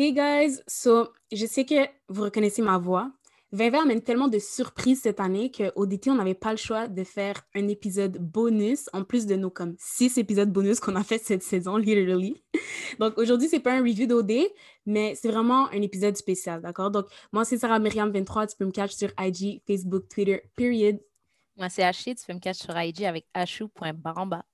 Hey guys, so je sais que vous reconnaissez ma voix. 2020 amène tellement de surprises cette année qu'au DT, on n'avait pas le choix de faire un épisode bonus en plus de nos comme six épisodes bonus qu'on a fait cette saison, literally. Donc aujourd'hui, c'est pas un review d'OD, mais c'est vraiment un épisode spécial, d'accord? Donc moi, c'est Sarah Myriam 23, tu peux me catch sur IG, Facebook, Twitter, period. Moi, c'est Ashley, tu peux me catch sur IG avec achou.baramba.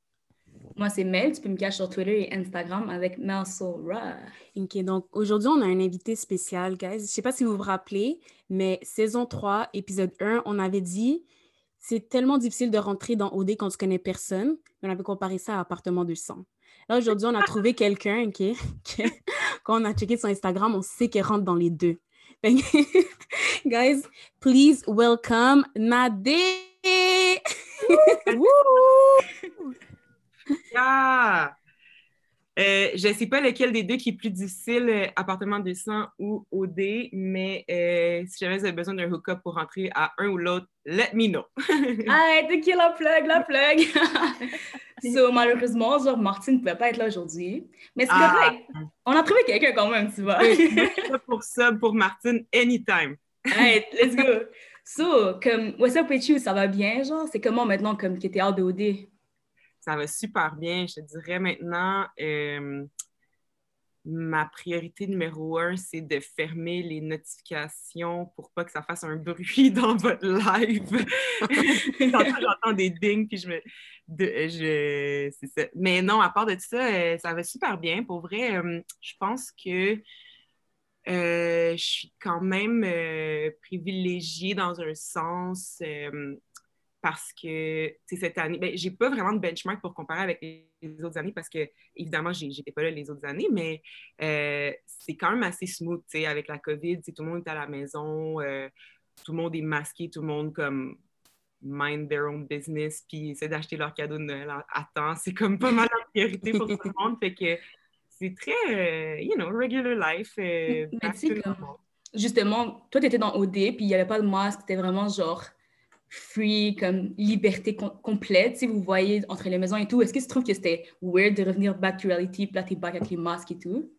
Moi, c'est Mel. Tu peux me cacher sur Twitter et Instagram avec Melsora. OK, donc aujourd'hui, on a un invité spécial, guys. Je ne sais pas si vous vous rappelez, mais saison 3, épisode 1, on avait dit c'est tellement difficile de rentrer dans OD quand tu connais personne. On avait comparé ça à Appartement 200. Là, aujourd'hui, on a trouvé quelqu'un, OK, quand on a checké son Instagram, on sait qu'elle rentre dans les deux. guys, please welcome Nadé! Ah! Euh, je ne sais pas lequel des deux qui est plus difficile, euh, appartement 200 ou OD, mais euh, si jamais vous avez besoin d'un hook-up pour rentrer à un ou l'autre, let me know. Arrête, qui la plug, la plug! so, malheureusement, genre, Martine ne pouvait pas être là aujourd'hui, mais c'est ah. correct. On a trouvé quelqu'un quand même, tu vois. pour ça, pour Martine, anytime. Arrête, let's go! So, comme, what's up with you? Ça va bien, genre? C'est comment maintenant, comme, était hors de OD? Ça va super bien. Je te dirais maintenant, euh, ma priorité numéro un, c'est de fermer les notifications pour pas que ça fasse un bruit dans votre live. J'entends des dings, puis je me. je, ça. Mais non, à part de ça, euh, ça va super bien. Pour vrai, euh, je pense que je suis quand même privilégiée dans un sens parce que cette année, ben, j'ai pas vraiment de benchmark pour comparer avec les, autres années parce que, évidemment, j'étais pas là les autres années, mais euh, c'est quand même assez smooth avec la COVID. Tout le monde est à la maison, euh, tout le monde est masqué, tout le monde comme mind their own business, puis essaie d'acheter leur cadeau de Noël à temps. C'est comme pas mal la priorité pour tout le monde. Fait que c'est très, euh, you know, regular life. justement, toi, tu étais dans OD, puis il n'y avait pas de masque, c'était vraiment genre free, comme liberté complète, si vous voyez entre les maisons et tout. Est-ce que tu trouves que c'était weird de revenir back to reality, là, t'es back avec les masques et tout?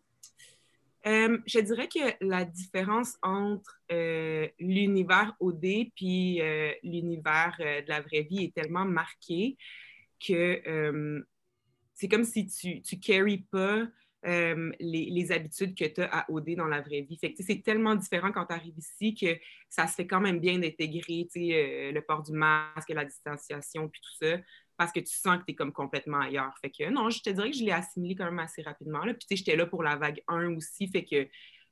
Euh, je dirais que la différence entre euh, l'univers OD puis euh, l'univers de la vraie vie est tellement marquée que c'est comme si tu ne carries pas euh, les, habitudes que tu as à OD dans la vraie vie. C'est tellement différent quand tu arrives ici que ça se fait quand même bien d'intégrer euh, le port du masque, la distanciation, puis tout ça, parce que tu sens que tu es comme complètement ailleurs. Fait que non, je te dirais que je l'ai assimilé quand même assez rapidement. Là. Puis j'étais là pour la vague 1 aussi, fait que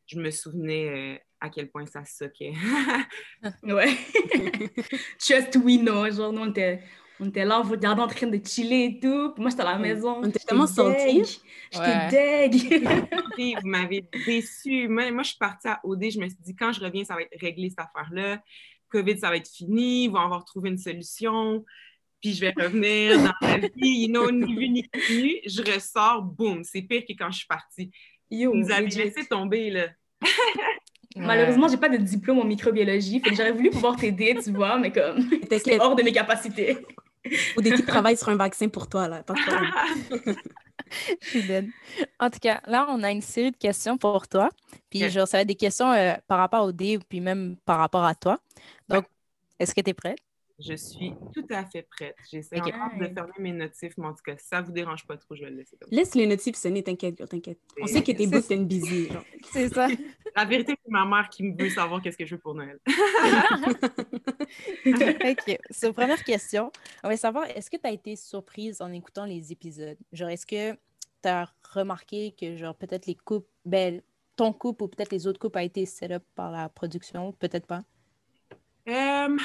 je me souvenais euh, à quel point ça soquait. ouais. Just we know, genre, nous, on était, on était là, on en train de chiller et tout. Puis moi, j'étais à la maison. On était tellement sortis. J'étais deg. vous m'avez déçu. Moi, moi, je suis partie à OD. Je me suis dit, quand je reviens, ça va être réglé, cette affaire-là. COVID, ça va être fini. Ils vont avoir trouvé une solution. Puis je vais revenir dans la vie. You know, ni vu ni connu. Je ressors, boum. C'est pire que quand je suis partie. Yo, vous avez laissé tomber, là. Malheureusement, j'ai pas de diplôme en microbiologie, fait que j'aurais voulu pouvoir t'aider, tu vois, mais comme c'est hors de mes capacités. Ou des petits travaillent sur un vaccin pour toi, là. Pas Je suis. En tout cas, là, on a une série de questions pour toi. Puis, genre, ça va être des questions euh, par rapport au dé, puis même par rapport à toi. Donc, est-ce que tu es prête? Je suis tout à fait prête. J'essaie de fermer mes notifs, mais en tout cas, si ça ne vous dérange pas trop, je vais le laisser. Laisse les notifs sonner, t'inquiète, t'inquiète. On sait que t'es and busy. C'est ça. La vérité, c'est ma mère qui me veut savoir qu'est-ce que je veux pour Noël. OK. So, première question. On va savoir, est-ce que tu as été surprise en écoutant les épisodes? Genre, est-ce que tu as remarqué que, genre, peut-être les couples, ben, ton couple ou peut-être les autres couples a été set up par la production? Peut-être pas? Um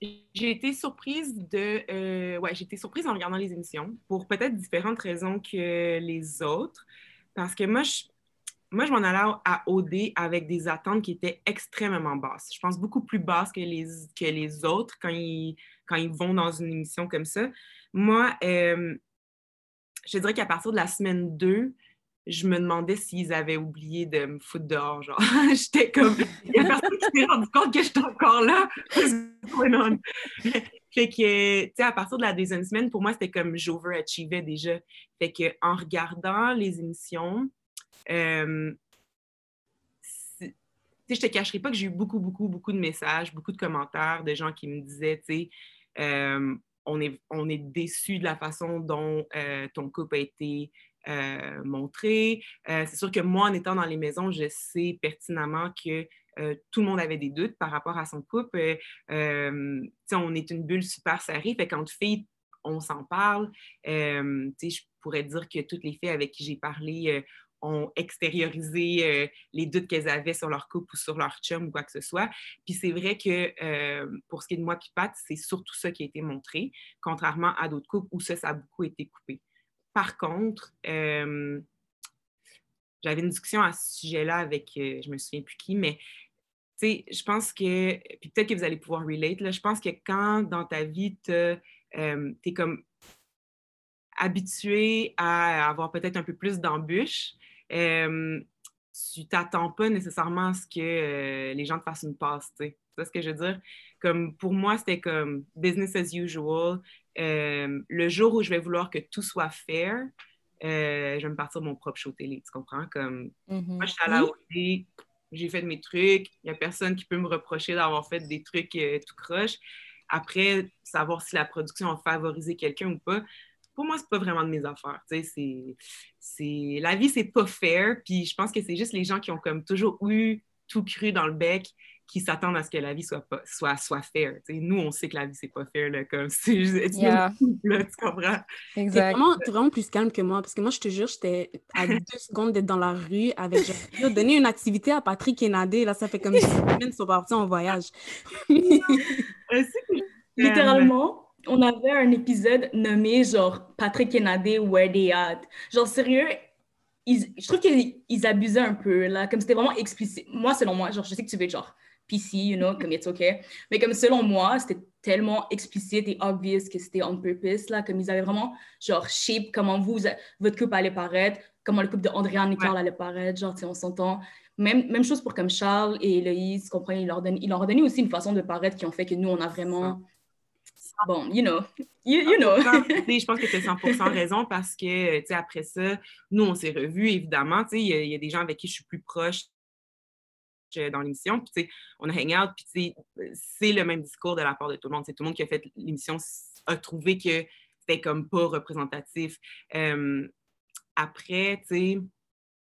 j'ai été surprise de. Euh, ouais, j'ai été surprise en regardant les émissions pour peut-être différentes raisons que les autres. Parce que moi, je, moi, je m'en allais à OD avec des attentes qui étaient extrêmement basses. Je pense beaucoup plus basses que les, que les autres quand ils, quand ils vont dans une émission comme ça. Moi, euh, je dirais qu'à partir de la semaine 2, je me demandais s'ils avaient oublié de me foutre dehors. Genre, j'étais comme. Il y a personne qui s'est rendu compte que j'étais encore là. fait que, tu sais, à partir de la deuxième semaine, pour moi, c'était comme j'overachievais déjà. Fait que, en regardant les émissions, euh, tu sais, je te cacherai pas que j'ai eu beaucoup, beaucoup, beaucoup de messages, beaucoup de commentaires de gens qui me disaient, tu sais, euh, on est, on est déçu de la façon dont euh, ton couple a été euh, montré. Euh, c'est sûr que moi, en étant dans les maisons, je sais pertinemment que euh, tout le monde avait des doutes par rapport à son couple. Euh, on est une bulle super serrée, fait qu'entre filles, on s'en parle. Je pourrais dire que toutes les filles avec qui j'ai parlé ont extériorisé les doutes qu'elles avaient sur leur couple ou sur leur chum ou quoi que ce soit. Puis c'est vrai que pour ce qui est de moi puis Pat, c'est surtout ça qui a été montré, contrairement à d'autres couples où ça, ça a beaucoup été coupé. Par contre, euh, j'avais une discussion à ce sujet-là avec, euh, je me souviens plus qui, mais je pense que, puis peut-être que vous allez pouvoir relate, là, je pense que quand dans ta vie, tu es comme habitué à avoir peut-être un peu plus d'embûches, euh, tu t'attends pas nécessairement à ce que euh, les gens te fassent une passe, tu sais. C'est ce que je veux dire? Comme pour moi, c'était comme business as usual. Euh, le jour où je vais vouloir que tout soit fair, euh, je vais me partir de mon propre show télé, tu comprends? Comme Mhm. moi, je suis à la OD, j'ai fait mes trucs, il n'y a personne qui peut me reprocher d'avoir fait des trucs euh, tout croche. Après, savoir si la production a favorisé quelqu'un ou pas, pour moi, c'est pas vraiment de mes affaires. c'est... La vie, c'est pas fair. Puis je pense que c'est juste les gens qui ont comme toujours eu tout cru dans le bec qui s'attendent à ce que la vie soit, pas, soit, soit fair. tu sais. nous, on sait que la vie, c'est pas fair. Là, comme c'est juste, tu Yeah. là, tu comprends? Exact. vraiment, vraiment plus calme que moi, parce que moi, je te jure, j'étais à deux secondes d'être dans la rue avec, genre, donner une activité à Patrick et Nadé, là, ça fait comme six semaines qu'ils sont partis en voyage. Littéralement, on avait un épisode nommé genre Patrick et Nadé, Where They At? Genre sérieux, ils- je trouve qu'ils ils abusaient un peu là, comme c'était vraiment explicite. Moi, selon moi, genre je sais que tu veux être genre PC, you know, comme it's okay. Mais comme selon moi, c'était tellement explicite et obvious que c'était on purpose là, comme ils avaient vraiment genre shape comment vous, votre couple allait paraître, comment le couple de Andréane et Carl allait paraître, genre tu sais, on s'entend. Même, même chose pour comme Charles et Eloïse, comprends, ils leur, donnent, ils leur ont donné aussi une façon de paraître qui ont fait que nous, on a vraiment... Bon, you know, you, you know. Je pense que tu as 100% raison parce que, tu sais, après ça, nous, on s'est revus, évidemment. Tu sais, il y, a- il y a des gens avec qui je suis plus proche dans l'émission. Puis, on a hang out, puis, sais, c'est le même discours de la part de tout le monde. C'est tout le monde qui a fait l'émission a trouvé que c'était comme pas représentatif. Euh, après, tu sais,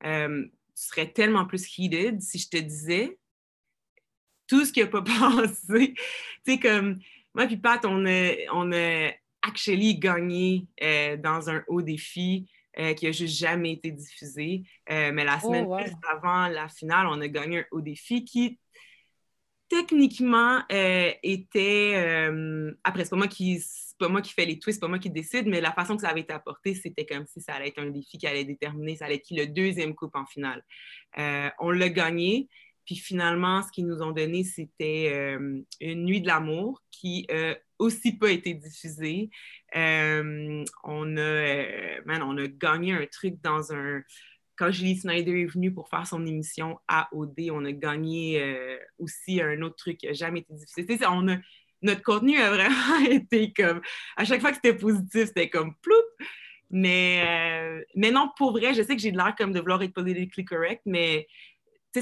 euh, serais tellement plus heated si je te disais tout ce qui n'a pas passé. Tu sais, comme moi puis Pat, on a, on a actually gagné euh, dans un haut défi euh, qui a juste jamais été diffusé. Euh, mais la Oh, semaine wow. juste avant la finale, on a gagné un haut défi qui techniquement euh, était après c'est pas moi qui c'est pas moi qui fais les twists, c'est pas moi qui décide, mais la façon que ça avait été apporté, c'était comme si ça allait être un défi qui allait déterminer, ça allait être qui le deuxième coupe en finale. On l'a gagné, puis finalement, ce qu'ils nous ont donné, c'était euh, une nuit de l'amour qui a aussi pas été diffusée. Euh, on, a, euh, man, on a gagné un truc dans un. Quand Julie Snyder est venue pour faire son émission à OD, on a gagné euh, aussi un autre truc qui n'a jamais été diffusé. Tu sais, on a, notre contenu a vraiment été comme. À chaque fois que c'était positif, c'était comme ploup. Mais, euh, mais non, pour vrai, je sais que j'ai de l'air comme de vouloir être politically correct, mais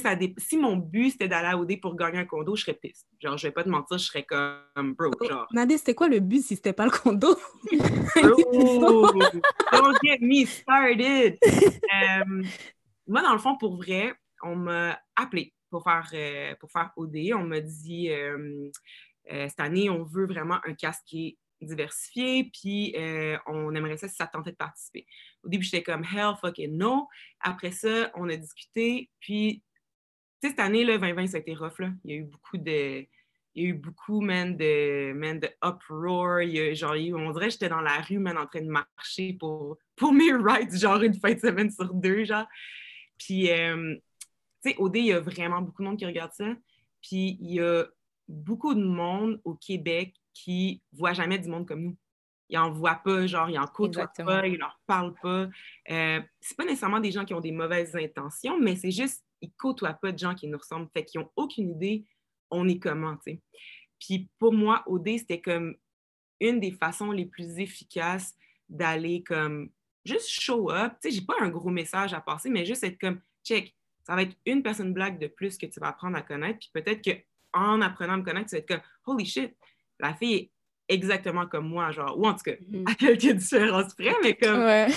ça dé- si mon but c'était d'aller à OD pour gagner un condo, je serais piste. Genre, je vais pas te mentir, je serais comme bro, genre. Nadé, c'était quoi le but si c'était pas le condo? Bro, don't get me started. Euh, moi, dans le fond, pour vrai, on m'a appelé pour faire, euh, pour faire OD. On m'a dit euh, cette année, on veut vraiment un casque qui est diversifié, puis euh, on aimerait ça si ça te tentait de participer. Au début, j'étais comme hell fucking no. Après ça, on a discuté, puis sais, cette année, là, 2020, ça a été rough. Là. Il y a eu beaucoup de. Il y a eu beaucoup, man, de, man, de uproar. Il y a, genre, on dirait que j'étais dans la rue, man, en train de marcher pour, pour mes rights, genre une fin de semaine sur deux, genre. Puis, euh, tu sais, OD, il y a vraiment beaucoup de monde qui regarde ça. Puis, il y a beaucoup de monde au Québec qui voit jamais du monde comme nous. Ils en voient pas, genre, ils en côtoient pas, ils leur parlent pas. Euh, c'est pas nécessairement des gens qui ont des mauvaises intentions, mais c'est juste, ils côtoient pas de gens qui nous ressemblent. Fait qu'ils ont aucune idée, on est comment, tu sais. Puis pour moi, OD, c'était comme une des façons les plus efficaces d'aller comme juste show up. Tu sais, j'ai pas un gros message à passer, mais juste être comme, check, ça va être une personne blague de plus que tu vas apprendre à connaître. Puis peut-être qu'en apprenant à me connaître, tu vas être comme, holy shit, la fille est exactement comme moi, genre, ou en tout cas, Mhm. à quelques différences près, mais comme, Ouais.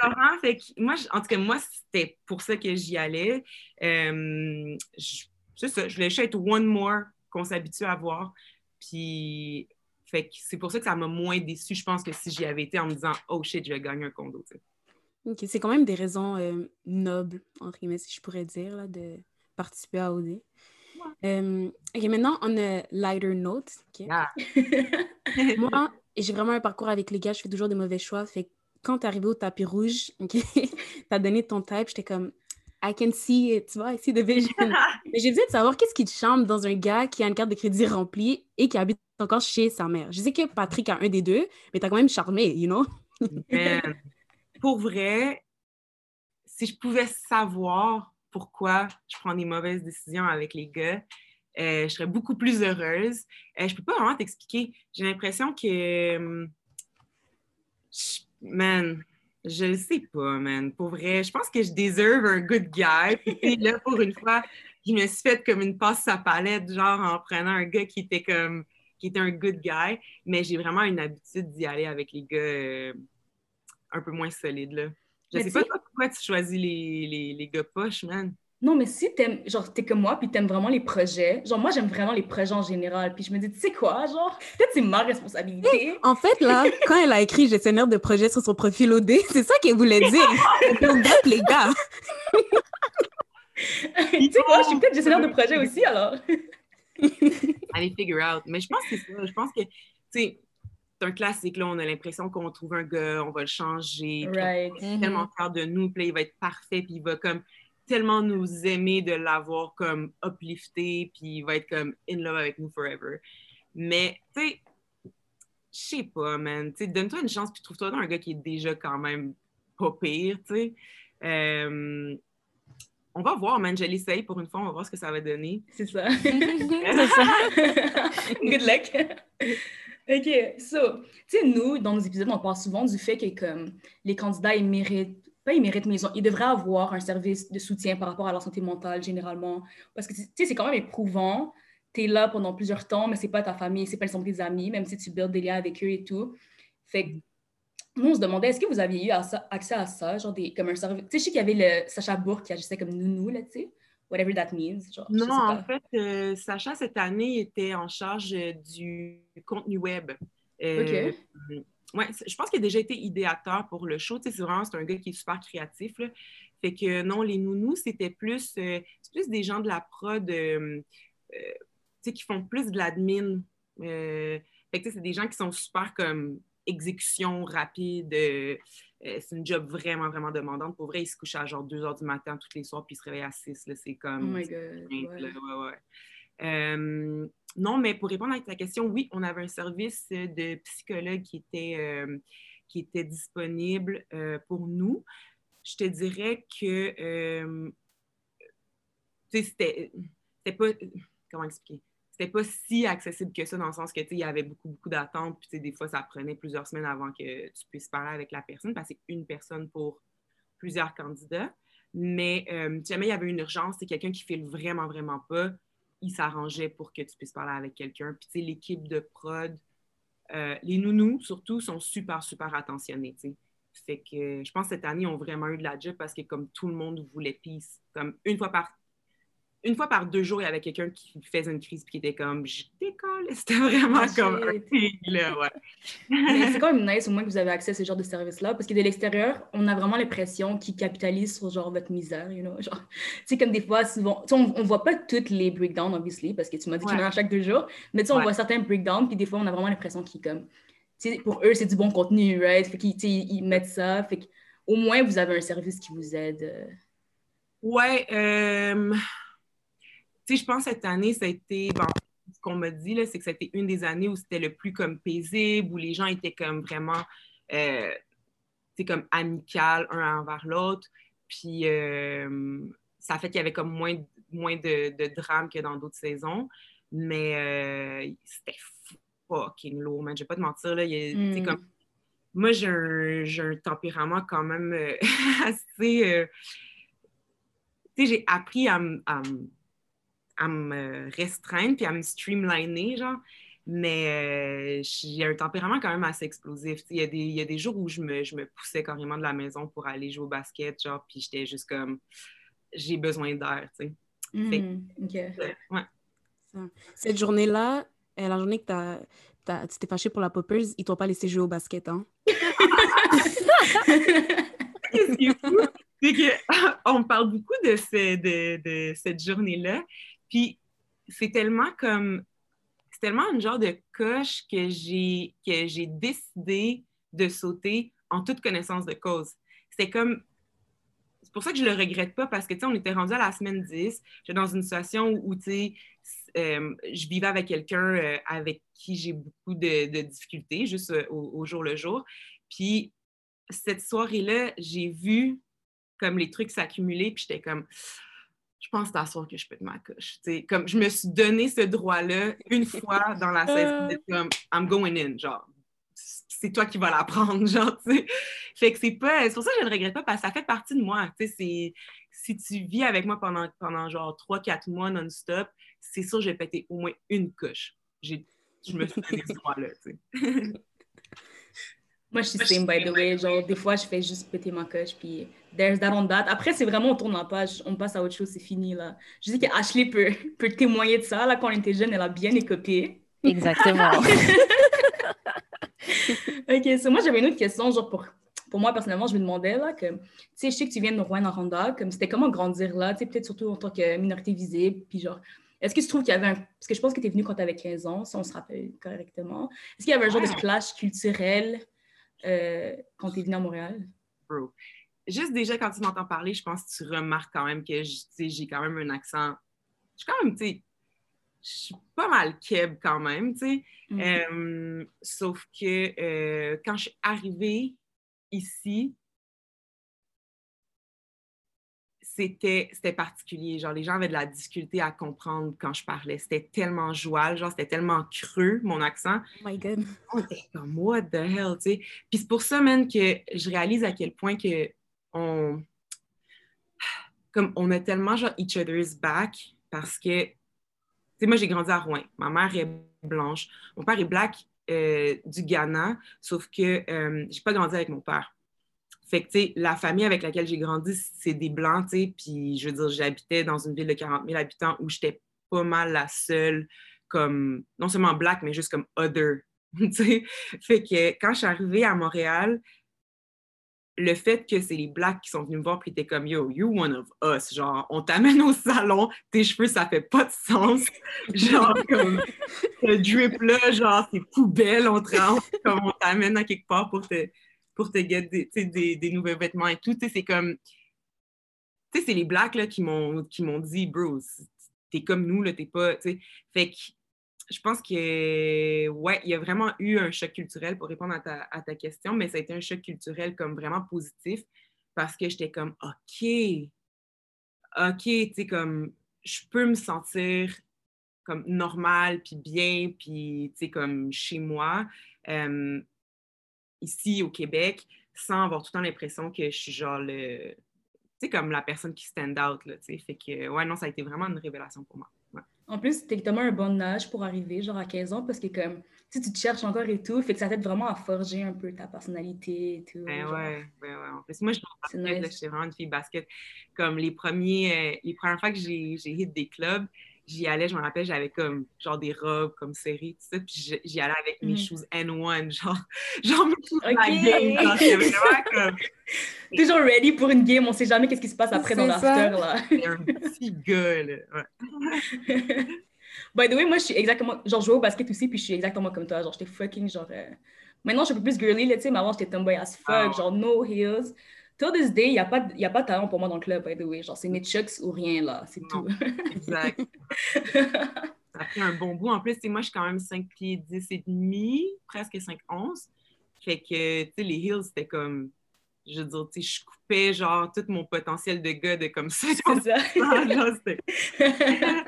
Comment? Fait que moi, en tout cas, moi, c'était pour ça que j'y allais. Euh, je- c'est ça, je voulais juste être one more qu'on s'habitue à voir. Puis, fait que c'est pour ça que ça m'a moins déçu, je pense, que si j'y avais été en me disant, oh shit, je vais gagner un condo. tu sais. Ok, c'est quand même des raisons euh, nobles, entre guillemets, si je pourrais dire, là, de participer à OD. Euh, ok, maintenant, on a lighter note. Ah. Moi, j'ai vraiment un parcours avec les gars, je fais toujours des mauvais choix. Fait quand t'es arrivé au tapis rouge, ok, t'as donné ton type, j'étais comme, I can see it, tu vois, I see the vision. Mais j'ai besoin de savoir qu'est-ce qui te charme dans un gars qui a une carte de crédit remplie et qui habite encore chez sa mère. Je sais que Patrick a un des deux, mais t'as quand même charmé, you know? Pour vrai, si je pouvais savoir pourquoi je prends des mauvaises décisions avec les gars, euh, je serais beaucoup plus heureuse. Euh, je peux pas vraiment t'expliquer. J'ai l'impression que. hum, je- man, je le sais pas, man. Pour vrai, je pense que je deserve un good guy. Puis là, pour une fois, je me suis fait comme une passe à palette, genre en prenant un gars qui était comme qui était un good guy, mais j'ai vraiment une habitude d'y aller avec les gars euh, un peu moins solides, là. Je Mais sais pas pourquoi tu choisis les, les, les gars poches, man. Non, mais si t'aimes, genre, t'es comme moi, puis t'aimes vraiment les projets, genre, moi, j'aime vraiment les projets en général, puis je me dis, tu sais quoi, genre, peut-être c'est ma responsabilité. En fait, là, quand elle a écrit gestionnaire de projet sur son profil OD, c'est ça qu'elle voulait dire. Up, les gars. tu sais quoi, je suis peut-être gestionnaire de projet aussi, alors. Allez figure out. Mais je pense que c'est ça. Je pense que, tu sais, c'est un classique, là. On a l'impression qu'on trouve un gars, on va le changer. Right. on tellement fier de nous, puis là, il va être parfait, puis il va comme tellement nous aimer de l'avoir comme uplifté, puis il va être comme in love avec nous forever. Mais, tu sais, je sais pas, man. Tu sais, donne-toi une chance, puis trouve-toi dans un gars qui est déjà quand même pas pire, tu sais. Euh, on va voir, man. Je l'essaye pour une fois, on va voir ce que ça va donner. C'est ça. C'est ça. Good luck. OK, so, tu sais, nous, dans nos épisodes, on parle souvent du fait que, comme, les candidats, ils méritent, pas ils méritent, mais ils, devraient avoir un service de soutien par rapport à leur santé mentale, généralement. Parce que, tu sais, c'est quand même éprouvant. Tu es là pendant plusieurs temps, mais c'est pas ta famille, c'est pas le sont tes amis, même si tu builds des liens avec eux et tout. Fait que, nous, on se demandait, est-ce que vous aviez eu accès à ça, genre des, comme un service... Tu sais, je sais qu'il y avait le Sacha Bourg qui agissait comme nounou, là, tu sais, whatever that means. Genre, Non, en fait, euh, Sacha, cette année, était en charge euh, du contenu web. Euh, ouais, je pense qu'il a déjà été idéateur pour le show. Tu sais, c'est vraiment c'est un gars qui est super créatif. Là. Fait que non, les nounous, c'était plus, euh, c'est plus des gens de la prod euh, euh, tu sais, qui font plus de l'admin. Fait que tu sais, c'est des gens qui sont super comme exécution rapide. c'est une job vraiment, vraiment demandante. Pour vrai, ils se couchent à genre 2 heures du matin tous les soirs, puis ils se réveillent à 6. Là, c'est Oh comme. my c'est God. simple, ouais, ouais. Euh, non, mais pour répondre à ta question, oui, on avait un service de psychologue qui était, euh, qui était disponible euh, pour nous. Je te dirais que c'était pas. Comment expliquer? C'était pas si accessible que ça, dans le sens que il y avait beaucoup, beaucoup d'attentes. Puis des fois, ça prenait plusieurs semaines avant que tu puisses parler avec la personne, parce que c'est une personne pour plusieurs candidats. Mais si jamais il y avait une urgence, c'est quelqu'un qui file vraiment, vraiment pas, il s'arrangeait pour que tu puisses parler avec quelqu'un. Puis, tu sais, l'équipe de prod, euh, les nounous, surtout, sont super, super attentionnés, tu sais. Fait que je pense que cette année, ils ont vraiment eu de la job parce que comme tout le monde voulait peace, comme une fois par une fois par deux jours, il y avait quelqu'un qui faisait une crise puis qui était comme je décolle. C'était vraiment Ah, comme un thing, là, ouais. Mais c'est quand même nice au moins que vous avez accès à ce genre de service-là, parce que de l'extérieur, on a vraiment l'impression qu'ils capitalisent sur genre votre misère, you know, genre, tu sais, comme des fois, souvent, on, on voit pas toutes les breakdowns, obviously, parce que tu m'as dit qu'il y en a chaque deux jours, mais tu sais, on Ouais. voit certains breakdowns, puis des fois, on a vraiment l'impression qu'ils, comme, pour eux, c'est du bon contenu, right? Fait qu'ils, ils mettent ça, fait qu'au moins, vous avez un service qui vous aide. euh. Ouais, euh, tu sais, je pense que cette année, ça a été, bon, ce qu'on m'a dit, c'est que c'était une des années où c'était le plus comme paisible, où les gens étaient comme vraiment, euh, tu sais, comme amical un envers l'autre. Puis, euh, ça fait qu'il y avait comme moins, moins de, de drame que dans d'autres saisons. Mais euh, c'était fucking lourd, man. Je vais pas te mentir, là. il y a- tu sais, Mm. comme moi, j'ai un, tempérament quand même assez. euh, tu sais, j'ai appris à, à à me restreindre puis à me streamliner, genre. Mais euh, j'ai un tempérament quand même assez explosif. Il y, a des- il y a des jours où je me, je me poussais carrément de la maison pour aller jouer au basket, genre, puis j'étais juste comme, j'ai besoin d'air, tu sais. Hmm. Ouais. Cette journée-là, euh, la journée que t'as, t'as- tu t'es fâché pour la poppers, ils t'ont pas laissé jouer au basket, hein? C'est qu'on parle beaucoup de, ce- de, de cette journée-là. Puis c'est tellement comme. C'est tellement une genre de coche que j'ai que j'ai décidé de sauter en toute connaissance de cause. C'était comme. C'est pour ça que je le regrette pas parce que, tu sais, on était rendu à la semaine 10. J'étais dans une situation où, tu sais, euh, je vivais avec quelqu'un euh, avec qui j'ai beaucoup de, difficultés, juste euh, au, au jour le jour. Puis cette soirée-là, j'ai vu comme les trucs s'accumuler, puis j'étais comme, je pense soir que je pète ma coche. Tu sais, comme je me suis donné ce droit-là une fois dans la saison, d'être comme, I'm going in, genre, c'est toi qui vas la prendre, genre, tu sais. Fait que c'est pas, c'est pour ça que je le regrette pas, parce que ça fait partie de moi, tu sais, c'est, si tu vis avec moi pendant, pendant genre 3-4 mois non-stop, c'est sûr que je vais péter au moins une coche. J'ai, je me suis donné ce droit-là, tu sais. Moi, je suis same, by the way. Genre, des fois, je fais juste péter ma coche, puis there's that on that. Après, c'est vraiment, on tourne la page, on passe à autre chose, c'est fini, là. Je sais qu'Ashley peut, peut témoigner de ça. Là, quand elle était jeune, elle a bien écopé. Exactement. OK, so moi, j'avais une autre question, genre, pour, pour moi, personnellement, je me demandais, là, que, tu sais, je sais que tu viens de Rouen-Noranda, comme c'était comment grandir là, tu sais, peut-être surtout en tant que minorité visible, puis genre, est-ce que tu trouves qu'il y avait un... Parce que je pense que tu es venu quand tu avais 15 ans, si on se rappelle correctement. Est-ce qu'il y avait un genre de clash culturel euh, quand tu es venu à Montréal? bro. Juste déjà, quand tu m'entends parler, je pense que tu remarques quand même que j'ai quand même un accent. Je suis quand même, tu sais, je suis pas mal keb quand même, tu sais. Mm. Euh, sauf que euh, quand je suis arrivée ici, c'était c'était particulier. Genre, les gens avaient de la difficulté à comprendre quand je parlais. C'était tellement joual, genre, c'était tellement creux, mon accent. Oh my God. on était comme what the hell, tu sais. Puis c'est pour ça, man, que je réalise à quel point que on comme on a tellement genre each other's back parce que tu sais moi j'ai grandi à Rouen. Ma mère est blanche, mon père est black euh, du Ghana, sauf que euh, j'ai pas grandi avec mon père. Fait que, tu sais, la famille avec laquelle j'ai grandi, c'est des Blancs, tu sais, puis je veux dire, j'habitais dans une ville de 40 000 habitants où j'étais pas mal la seule, comme, non seulement black, mais juste comme other, tu sais. Fait que quand je suis arrivée à Montréal, le fait que c'est les Blacks qui sont venus me voir puis étaient comme Yo, you one of us. Genre, on t'amène au salon, tes cheveux, ça fait pas de sens. Genre, comme le drip là, genre, c'est poubelle, on te rend, comme on t'amène à quelque part pour te, pour te get des, nouveaux vêtements et tout. C'est comme. C'est les Blacks là, qui m'ont dit, bro, t'es comme nous, là, t'es pas. Fait que je pense que, ouais, il y a vraiment eu un choc culturel pour répondre à ta, à ta question, mais ça a été un choc culturel comme vraiment positif parce que j'étais comme, OK, OK, tu sais, comme, je peux me sentir comme normal, puis bien, puis, tu sais, comme chez moi, euh, ici au Québec, sans avoir tout le temps l'impression que je suis genre le, tu sais, comme la personne qui stand out, là, tu sais. Fait que, ouais, non, ça a été vraiment une révélation pour moi. Ouais. En plus, t'es tellement un bon âge pour arriver, genre à 15 ans, parce que comme, tu tu te cherches encore et tout, fait que ça t'aide vraiment à forger un peu ta personnalité et tout. Ben genre. ouais, ouais, ouais. En plus, moi, je basket, là, j'étais vraiment une fille basket. Comme les premiers, euh, les premières fois que j'ai j'ai hit des clubs, j'y allais, je me rappelle, j'avais comme genre des robes comme serrées, tout ça, puis j'y- allais avec mes Mhm. shoes N1, genre, genre mes shoes la game, comme Toujours ready pour une game, on sait jamais qu'est-ce qui se passe après dans C'est l'after, là. c'était un petit gars, là. Ouais. By the way, moi, je suis exactement. Genre, je jouais au basket aussi, puis je suis exactement comme toi. Genre, j'étais fucking, genre. euh, Maintenant, je suis un peu plus girly, là, tu sais, mais avant, j'étais tomboy as fuck, Ah genre, no heels. Till this day, il n'y a, pas y a pas de talent pour moi dans le club, by the way. Genre, c'est mes chucks ou rien, là, c'est tout. Exact. Ça a pris un bon bout. En plus, moi, je suis quand même 5 pieds 10 et demi, presque 5 11. Fait que, tu sais, les heels, c'était comme, je veux dire, tu sais, je coupais, genre, tout mon potentiel de gars de comme ça. c'est ça. genre, c'était-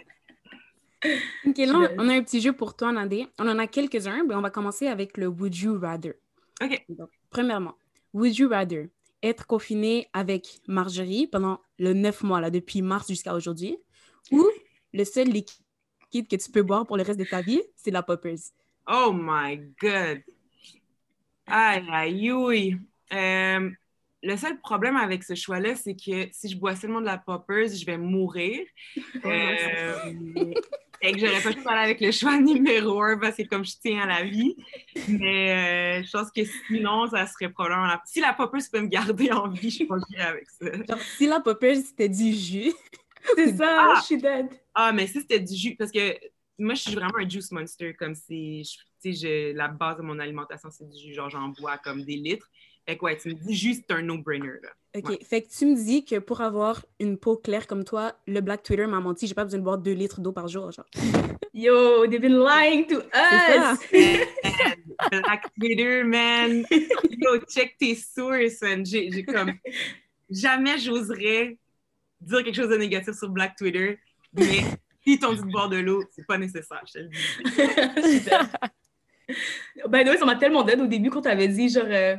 OK, là, on a un petit jeu pour toi, Nadé. On en a quelques-uns, mais on va commencer avec le Would You Rather. OK. premièrement, would you rather être confiné avec Marjorie pendant le neuf mois, là, depuis mars jusqu'à aujourd'hui, ou le seul liquide que tu peux boire pour le reste de ta vie, c'est la Poppers? Oh my God! Aïe, aïe, aïe. Euh, le seul problème avec ce choix-là, c'est que si je bois seulement de la Poppers, je vais mourir. Euh, et que j'aurais pas pu parler avec le choix numéro un parce que comme je tiens à la vie. Mais euh, je pense que sinon, ça serait probablement la... Si la Poppers peut me garder en vie, je continuerai avec ça. Genre, si la Poppers, c'était du jus. C'est ça, Ah! je suis dead. Ah, mais si c'était du jus, parce que moi, je suis vraiment un juice monster, comme c'est, tu sais, la base de mon alimentation, c'est du jus, genre j'en bois comme des litres. Fait que ouais, tu me dis jus, c'est un no-brainer, là. OK. Ouais. Fait que tu me dis que pour avoir une peau claire comme toi, le Black Twitter m'a menti, j'ai pas besoin de boire deux litres d'eau par jour. Genre. Yo, they've been lying to us. Black Twitter, man! Yo, check tes sources, man! J'ai comme... Jamais j'oserais dire quelque chose de négatif sur Black Twitter, mais si t'ont dit de boire de l'eau, c'est pas nécessaire, je te le dis. Ben, oui, ça m'a tellement dead au début quand t'avais dit, genre, euh,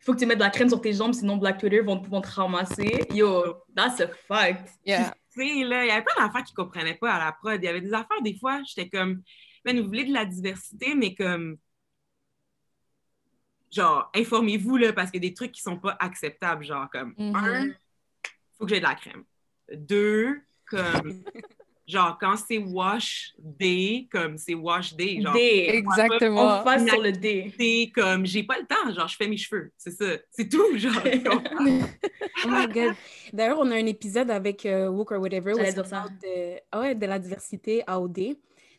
faut que tu mettes de la crème sur tes jambes, sinon Black Twitter vont, vont te ramasser. Yo, that's a fact. Yeah. Tu sais, là, il y avait plein d'affaires qu'ils comprenaient pas à la prod. Il y avait des affaires, des fois, j'étais comme, man, vous voulez de la diversité, mais comme, genre, informez-vous, là, parce qu'il y a des trucs qui sont pas acceptables, genre, comme, Mhm. un, faut que j'ai de la crème. Deux, comme, genre, quand c'est wash day, comme, c'est wash day, genre, D. Exactement. On face sur le D. c'est comme, j'ai pas le temps, genre, je fais mes cheveux, c'est ça, c'est tout, genre? Oh my God. D'ailleurs, on a un épisode avec euh, Woke or Whatever où dire ça. parle de, ah ouais, de la diversité à OD.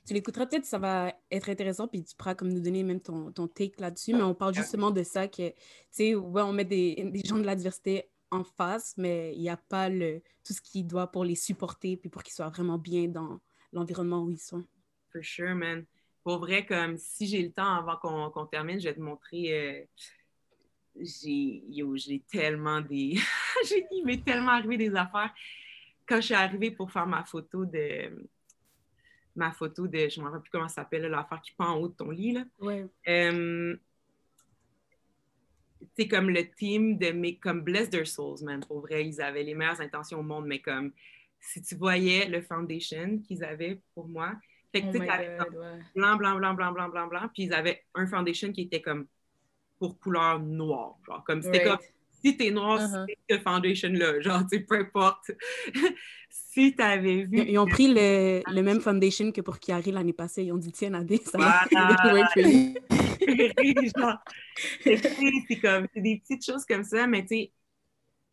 Tu l'écouteras peut-être, ça va être intéressant, puis tu pourras comme nous donner même ton, ton take là-dessus. Mais on parle justement de ça, que, tu sais, ouais, on met des, des gens de la diversité en face, mais il n'y a pas le, tout ce qui doit pour les supporter, puis pour qu'ils soient vraiment bien dans l'environnement où ils sont. For sure, man. Pour vrai, comme si j'ai le temps avant qu'on termine, je vais te montrer. euh, j'ai tellement des. j'ai il m'est tellement arrivé des affaires. Quand je suis arrivée pour faire ma photo de. Ma photo de. Je ne me rappelle plus comment ça s'appelle, l'affaire qui pend en haut de ton lit. Là. Ouais. Euh, c'est comme le team de mes comme Bless Their Souls, man. Pour vrai, ils avaient les meilleures intentions au monde, mais comme si tu voyais le foundation qu'ils avaient pour moi. Fait que Oh tu sais, blanc, blanc, blanc, blanc, blanc, blanc, blanc, puis ils avaient un foundation qui était comme pour couleur noire. Genre, comme c'était Right. comme si t'es noir, Uh-huh. c'est ce foundation-là. Genre, tu sais, peu importe. si t'avais vu. Ils, ont pris le, le même foundation que pour Kiari l'année passée. Ils ont dit, tiens, Nadé, ça va Voilà. c'est comme des petites choses comme ça, mais tu sais,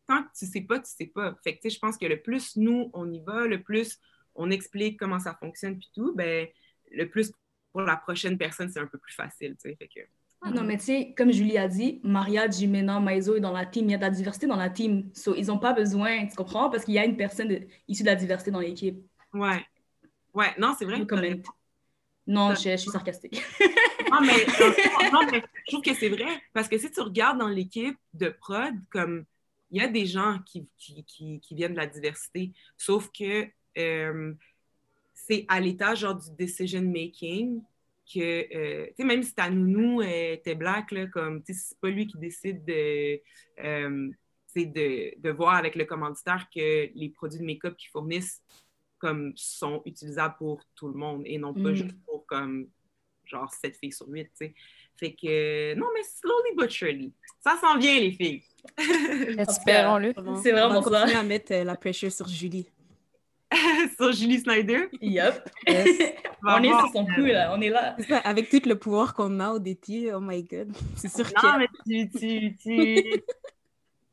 tant que tu sais pas, tu sais pas. Fait que tu sais, je pense que le plus nous on y va, le plus on explique comment ça fonctionne puis tout, ben le plus pour la prochaine personne c'est un peu plus facile, tu sais. Fait que Ah Non, mais tu sais, comme Julie a dit, Maria, Jimena, Maizo est dans la team. Il y a de la diversité dans la team. So, ils n'ont pas besoin, tu comprends? Parce qu'il y a une personne de- issue de la diversité dans l'équipe. ouais, ouais, non c'est vrai. Que. Non, je, je suis sarcastique. Non, mais, non, mais je trouve que c'est vrai. Parce que si tu regardes dans l'équipe de prod, comme il y a des gens qui, qui, qui, qui viennent de la diversité, sauf que euh, c'est à l'état genre du decision making que, euh, tu sais, même si ta nounou euh, était black, là, comme, tu sais, c'est pas lui qui décide de, euh, de, de voir avec le commanditaire que les produits de make-up qu'ils fournissent comme sont utilisables pour tout le monde et non pas Mm. juste pour comme genre 7 filles sur 8, tu sais. Fait que, non, mais slowly but surely. Ça s'en vient, les filles. Espérons-le. C'est vraiment On va continuer ça. à mettre la pressure sur Julie. sur Julie Snyder. Yup. On est sur son coup, là. On est là. Ça, avec tout le pouvoir qu'on a au DT, oh my god. C'est sûr Non, que. mais tu, tu, tu,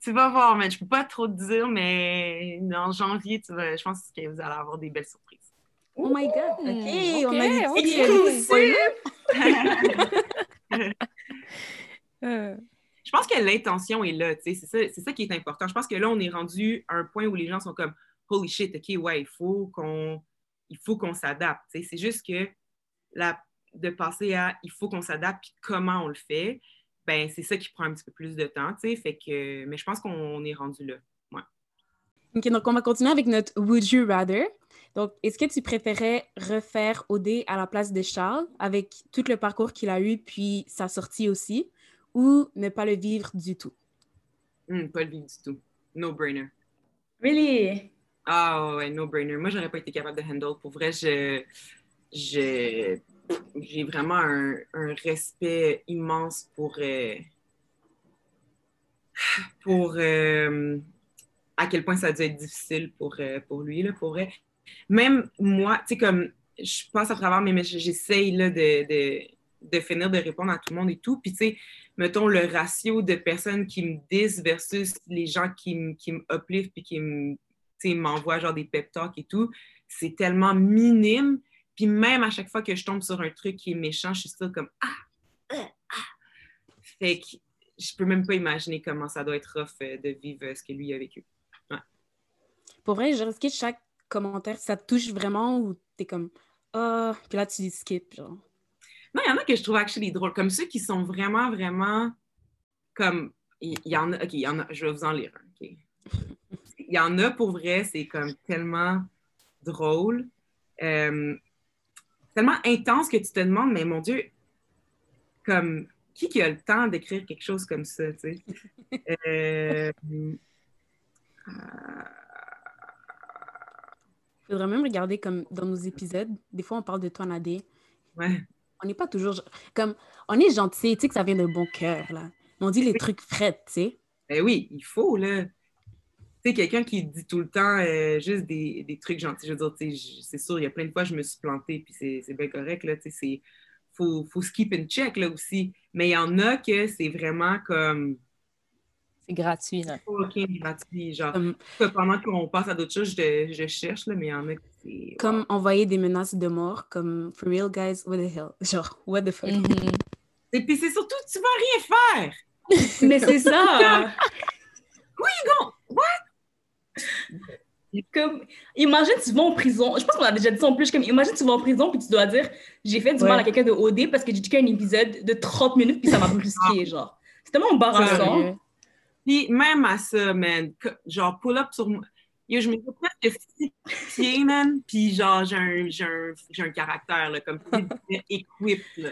tu vas voir, mais je peux pas trop te dire, mais en janvier, tu vas, je pense que vous allez avoir des belles surprises. Oh my god. Ok, on ok, a petits, euh. Euh, je pense que l'intention est là, tu sais, c'est ça, c'est ça qui est important. Je pense que là, on est rendu à un point où les gens sont comme holy shit, ok, ouais, il faut qu'on il faut qu'on s'adapte. C'est juste que la, de passer à il faut qu'on s'adapte, puis comment on le fait, ben c'est ça qui prend un petit peu plus de temps, tu sais. Fait que, mais je pense qu'on est rendu là. Ok, donc on va continuer avec notre Would You Rather. Donc, est-ce que tu préférais refaire OD à la place de Charles avec tout le parcours qu'il a eu puis sa sortie aussi? ou ne pas le vivre du tout? Hmm, pas le vivre du tout. No brainer. Really? Ah ouais, no brainer. Moi, j'aurais pas été capable de handle. Pour vrai, je, je- j'ai vraiment un, un respect immense pour, euh, pour euh, à quel point ça a dû être difficile pour, euh, pour lui, là, pour vrai. Même moi, tu sais, comme je passe à travers messages, j'essaye de, de, de finir de répondre à tout le monde et tout. Puis, tu sais, mettons le ratio de personnes qui me disent versus les gens qui, me- qui puis qui me, tu sais, m'envoient genre des pep talks et tout, c'est tellement minime. Puis même à chaque fois que je tombe sur un truc qui est méchant, je suis still comme ah, ah, ah. Fait que je peux même pas imaginer comment ça doit être rough euh, de vivre euh, ce que lui a vécu. Pour vrai, genre, est-ce que chaque commentaire, ça te touche vraiment ou t'es comme ah, puis là tu dis skip, genre. Non, il y en a que je trouve actually drôles, comme ceux qui sont vraiment, vraiment comme. Il il y en a, ok, il y en a, je vais vous en lire un, ok. Il y en a pour vrai, c'est comme tellement drôle, euh, tellement intense que tu te demandes, mais mon Dieu, comme qui qui a le temps d'écrire quelque chose comme ça, tu sais? Euh, euh, Faudrait même regarder comme dans nos épisodes, des fois on parle de toi, Nadé. ouais. On n'est pas toujours comme on est gentil, tu sais que ça vient d'un bon cœur là. Mais on dit les trucs frais, tu sais. Ben oui, il faut, là. Sais, quelqu'un qui dit tout le temps euh, juste des, des trucs gentils, je veux dire, tu sais, j- c'est sûr, il y a plein de fois, je me suis plantée, puis c'est c'est bien correct, là, tu sais, c'est... Faut, faut se keep in check, là, aussi. Mais il y en a que c'est vraiment comme C'est gratuit, là. fucking gratuit, genre... Comme, pendant qu'on passe à d'autres choses, je, je cherche, là, mais il y en a que c'est... comme envoyer des menaces de mort, comme for real guys, what the hell? Genre, what the fuck? Mhm. Et puis c'est surtout, tu vas rien faire! Mais c'est ça! Non! Comme, imagine tu vas en prison. Je pense qu'on a déjà dit ça en plus. Comme, imagine tu vas en prison puis tu dois dire j'ai fait du Ouais. mal à quelqu'un de OD parce que j'ai checké un épisode de 30 minutes puis ça m'a brusqué. genre. C'est tellement embarrassant. Puis même à ça, man, que- genre pull up sur moi. Yo, je me fais presque six man. Puis genre, j'ai un, j'ai un, un caractère, là, comme là.